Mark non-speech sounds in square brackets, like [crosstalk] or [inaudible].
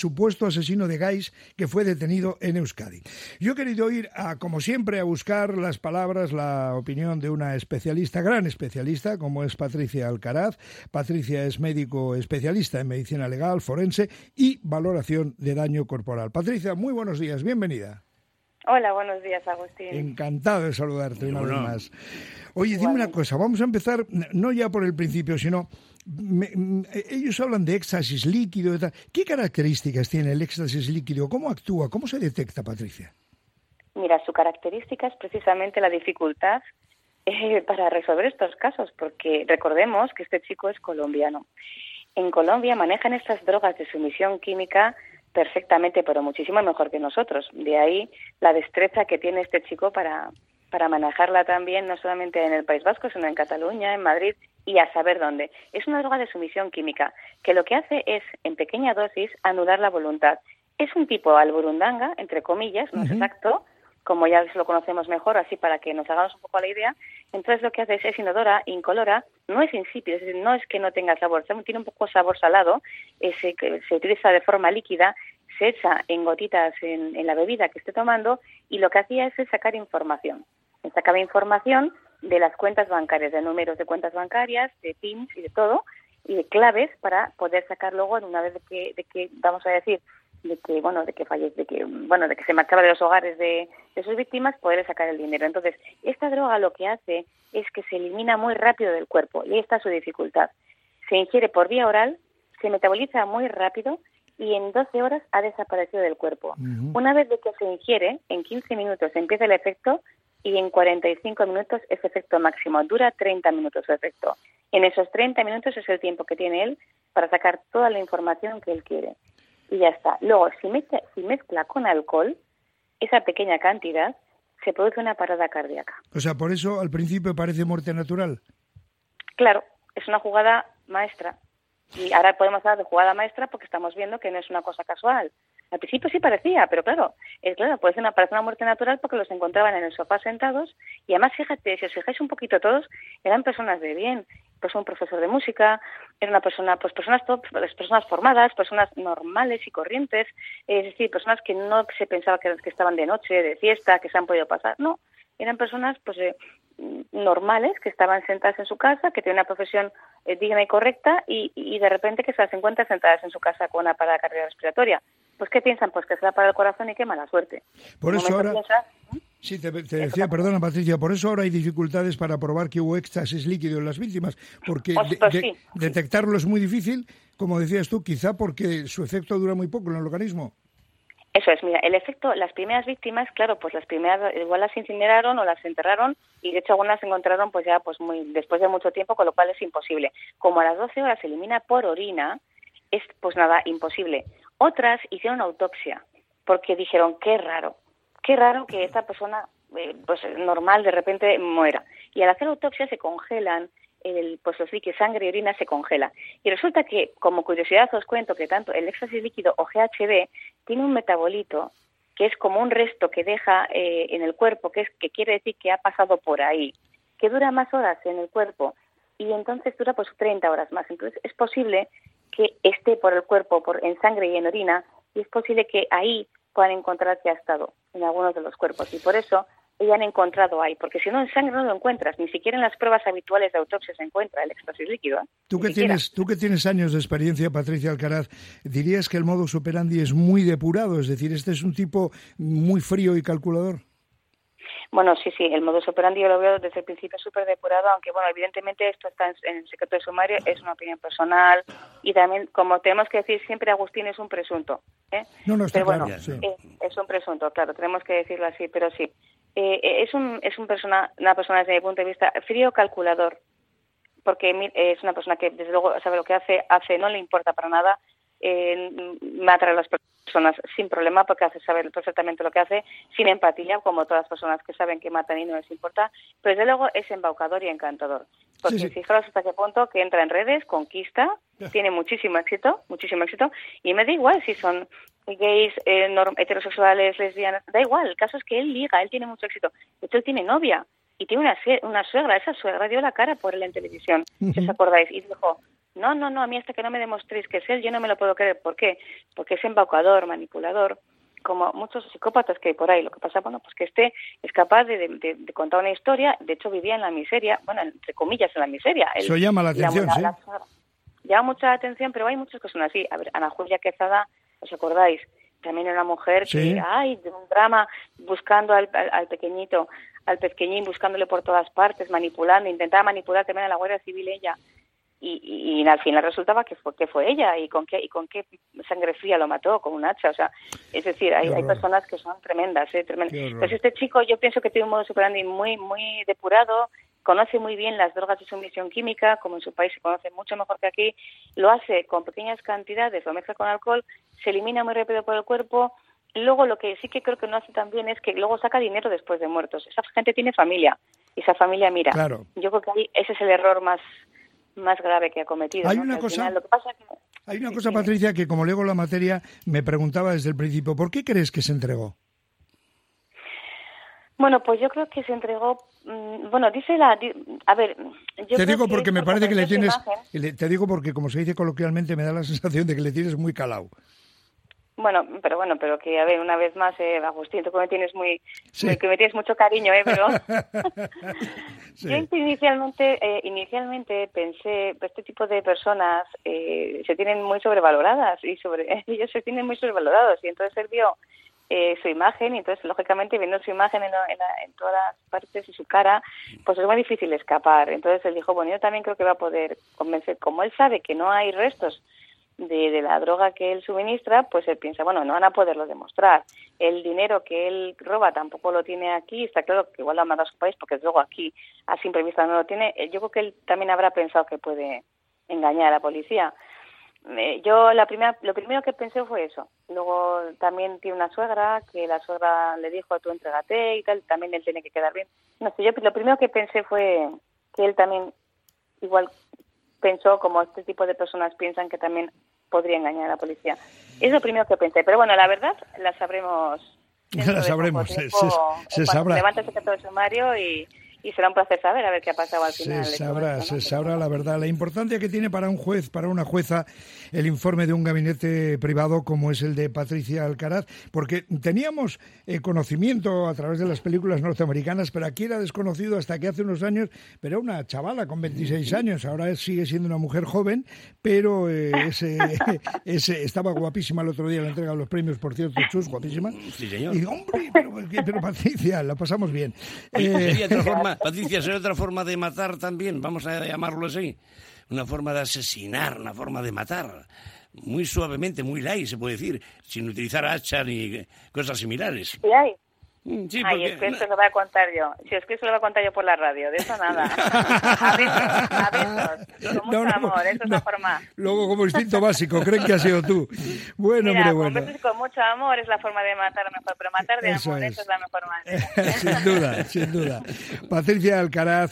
supuesto asesino de Gais que fue detenido en Euskadi. Yo he querido ir, a, como siempre, a buscar las palabras, la opinión de una especialista, gran especialista, como es Patricia Alcaraz. Patricia es médico especialista en medicina legal, forense y valoración de daño corporal. Patricia, muy buenos días, bienvenida. Hola, buenos días, Agustín. Encantado de saludarte una vez más. Oye, dime una cosa, vamos a empezar no ya por el principio, sino ellos hablan de éxtasis líquido. ¿Qué características tiene el éxtasis líquido? ¿Cómo actúa? ¿Cómo se detecta, Patricia? Mira, su característica es precisamente la dificultad eh, para resolver estos casos, porque recordemos que este chico es colombiano. En Colombia manejan estas drogas de sumisión química perfectamente, pero muchísimo mejor que nosotros. De ahí la destreza que tiene este chico para, para manejarla también, no solamente en el País Vasco, sino en Cataluña, en Madrid y a saber dónde. Es una droga de sumisión química que lo que hace es, en pequeña dosis, anular la voluntad. Es un tipo alburundanga, entre comillas, no es exacto, como ya lo conocemos mejor, así para que nos hagamos un poco la idea. Entonces lo que hace es, es inodora, incolora, no es insípido, es decir, no es que no tenga sabor, tiene un poco sabor salado, se, se utiliza de forma líquida, se echa en gotitas en, la bebida que esté tomando y lo que hacía es sacar información. Sacaba información de las cuentas bancarias, de números de cuentas bancarias, de PINs y de todo, y de claves para poder sacar luego, una vez de que, de que vamos a decir, de que bueno de que falle, de que bueno de que se marchaba de los hogares de, de, sus víctimas poder sacar el dinero. Entonces esta droga lo que hace es que se elimina muy rápido del cuerpo y esta es su dificultad. Se ingiere por vía oral se metaboliza muy rápido y en 12 horas ha desaparecido del cuerpo. Una vez de que se ingiere en 15 minutos empieza el efecto y en 45 minutos ese efecto máximo dura 30 minutos su efecto en esos 30 minutos es el tiempo que tiene él para sacar toda la información que él quiere y ya está. Luego, si mezcla, si mezcla con alcohol, esa pequeña cantidad, se produce una parada cardíaca. O sea, por eso al principio parece muerte natural. Claro, es una jugada maestra. Y ahora podemos hablar de jugada maestra porque estamos viendo que no es una cosa casual. Al principio sí parecía, pero claro, es claro, ser una, parece una muerte natural porque los encontraban en el sofá sentados y además, fíjate, si os fijáis un poquito todos, eran personas de bien, pues un profesor de música, era una persona, pues personas top, pues, personas formadas, personas normales y corrientes, es decir, personas que no se pensaba que, que estaban de noche, de fiesta, que se han podido pasar, no, eran personas pues eh, normales que estaban sentadas en su casa, que tienen una profesión eh, digna y correcta y, y, de repente que se las encuentran sentadas en su casa con una parada respiratoria. Pues ¿qué piensan? Pues que se la para el corazón y qué mala suerte. Por eso ahora... Sí, te, decía, perdona Patricia, por eso ahora hay dificultades para probar que hubo éxtasis líquido en las víctimas, porque detectarlo es muy difícil, como decías tú, quizá porque su efecto dura muy poco en el organismo. Eso es, mira, el efecto, las primeras víctimas, claro, pues las primeras igual las incineraron o las enterraron y de hecho algunas se encontraron pues ya pues muy después de mucho tiempo, con lo cual es imposible. Como a las 12 horas se elimina por orina, es pues nada, imposible. Otras hicieron autopsia porque dijeron, qué raro, qué raro que esta persona eh, pues normal de repente muera. Y al hacer autopsia se congelan el, pues los líquidos, sangre y orina se congela. Y resulta que, como curiosidad os cuento que tanto el éxtasis líquido o GHB tiene un metabolito que es como un resto que deja eh, en el cuerpo, que, es, que quiere decir que ha pasado por ahí, que dura más horas en el cuerpo y entonces dura pues 30 horas más. Entonces es posible que esté por el cuerpo, por, en sangre y en orina, y es posible que ahí puedan encontrar que ha estado en algunos de los cuerpos. Y por eso ya han encontrado ahí, porque si no en sangre no lo encuentras, ni siquiera en las pruebas habituales de autopsia se encuentra el éxtasis líquido. ¿eh? Tú que, tienes, tú que tienes años de experiencia, Patricia Alcaraz, dirías que el modus operandi es muy depurado, es decir, este es un tipo muy frío y calculador. Bueno, sí, sí, el modus operandi yo lo veo desde el principio súper depurado, aunque bueno, evidentemente esto está en, el secreto de sumario, es una opinión personal y también, como tenemos que decir siempre, Agustín es un presunto. ¿eh? No, no, está pero bueno, es un presunto, claro, tenemos que decirlo así, pero sí. Eh, eh, es un, es un persona, una persona desde mi punto de vista frío calculador, porque es una persona que desde luego sabe lo que hace, hace, no le importa para nada, eh, mata a las personas sin problema porque hace saber perfectamente lo que hace, sin empatía, como todas las personas que saben que matan y no les importa, pero desde luego es embaucador y encantador. Porque fijaros hasta qué punto que entra en redes, conquista, tiene muchísimo éxito, muchísimo éxito, y me da igual si son gays, eh, heterosexuales, lesbianas, da igual, el caso es que él liga, él tiene mucho éxito. De hecho, él tiene novia y tiene una, una suegra, esa suegra dio la cara por él en televisión, si os acordáis, y dijo, no, no, no, a mí hasta que no me demostréis que es él, yo no me lo puedo creer. ¿Por qué? Porque es embaucador, manipulador, como muchos psicópatas que hay por ahí. Lo que pasa, bueno, pues que este es capaz de, contar una historia, de hecho vivía en la miseria, bueno, entre comillas en la miseria. Eso llama la atención, sí. llama mucha atención, pero hay muchas cosas así. A ver, Ana Julia Quezada, ¿os acordáis? También era una mujer que, ay, de un drama, buscando al, al, pequeñito, al pequeñín, buscándole por todas partes, manipulando, intentaba manipular también a la Guardia Civil ella y, y, al final resultaba que fue que fue ella y con qué y con qué sangre fría lo mató con un hacha o sea es decir hay, hay personas que son tremendas ¿eh? tremendas pues este chico yo pienso que tiene un modo superandi muy muy depurado conoce muy bien las drogas de sumisión química como en su país se conoce mucho mejor que aquí lo hace con pequeñas cantidades lo mezcla con alcohol se elimina muy rápido por el cuerpo Luego lo que sí que creo que no hace tan bien es que luego saca dinero después de muertos. Esa gente tiene familia y esa familia mira. Claro. Yo creo que ahí ese es el error más más grave que ha cometido. Hay una cosa, hay una cosa, Patricia, que como leo la materia, me preguntaba desde el principio, ¿por qué crees que se entregó? Bueno, pues yo creo que se entregó. Mm, bueno, dice la. A ver. Yo te digo porque me parece que le tienes. Te digo porque, como se dice coloquialmente, me da la [laughs] sensación de que le tienes muy calado. Bueno, pero bueno, pero que a ver, una vez más, eh, Agustín, tú que me tienes muy, que me tienes mucho cariño, eh, pero [laughs] yo inicialmente, eh, inicialmente pensé, este tipo de personas eh, se tienen muy sobrevaloradas y sobre [laughs] ellos se tienen muy sobrevalorados y entonces él vio eh, su imagen y entonces lógicamente viendo su imagen en, en, en, todas partes y su cara, pues es muy difícil escapar. Entonces él dijo, bueno, yo también creo que va a poder convencer, como él sabe que no hay restos de, la droga que él suministra, pues él piensa, bueno, no van a poderlo demostrar. El dinero que él roba tampoco lo tiene aquí, está claro que igual lo ha mandado a su país porque luego aquí a simple vista no lo tiene. Eh, yo creo que él también habrá pensado que puede engañar a la policía. Eh, yo la primera, lo primero que pensé fue eso. Luego también tiene una suegra que la suegra le dijo tú entrégate y tal, también él tiene que quedar bien. No sé, yo lo primero que pensé fue que él también igual pensó como este tipo de personas piensan que también podría engañar a la policía. Es lo primero que pensé, pero bueno, la verdad la sabremos. [laughs] La sabremos, se, se, sabrá. Levanta el sumario y, y será un placer saber a ver qué ha pasado al final. Se sabrá, se sabrá la verdad. La importancia que tiene para un juez, para una jueza, el informe de un gabinete privado como es el de Patricia Alcaraz, porque teníamos eh, conocimiento a través de las películas norteamericanas, pero aquí era desconocido hasta que hace unos años, pero era una chavala con 26 años, ahora sigue siendo una mujer joven, pero eh, ese, [laughs] ese, estaba guapísima el otro día, le entrega los premios, por cierto, Chus, guapísima. Sí, señor. Y hombre, pero, pero Patricia, la pasamos bien. Eh, Patricia, ¿será otra forma de matar también? Vamos a llamarlo así. Una forma de asesinar, una forma de matar. Muy suavemente, muy light, se puede decir, sin utilizar hacha ni cosas similares. Sí. Mm, sí, Ay, es que eso lo voy a contar yo. Si es que eso lo voy a contar yo por la radio, de eso nada. [laughs] A besos, a besos. Con mucho amor, eso es la forma. Luego, como instinto básico, creen que ha sido tú. Bueno, Mira, bueno. Con mucho amor es la forma de matar mejor, pero matar de amor, eso es la mejor manera. [laughs] sin duda, sin duda. Patricia Alcaraz,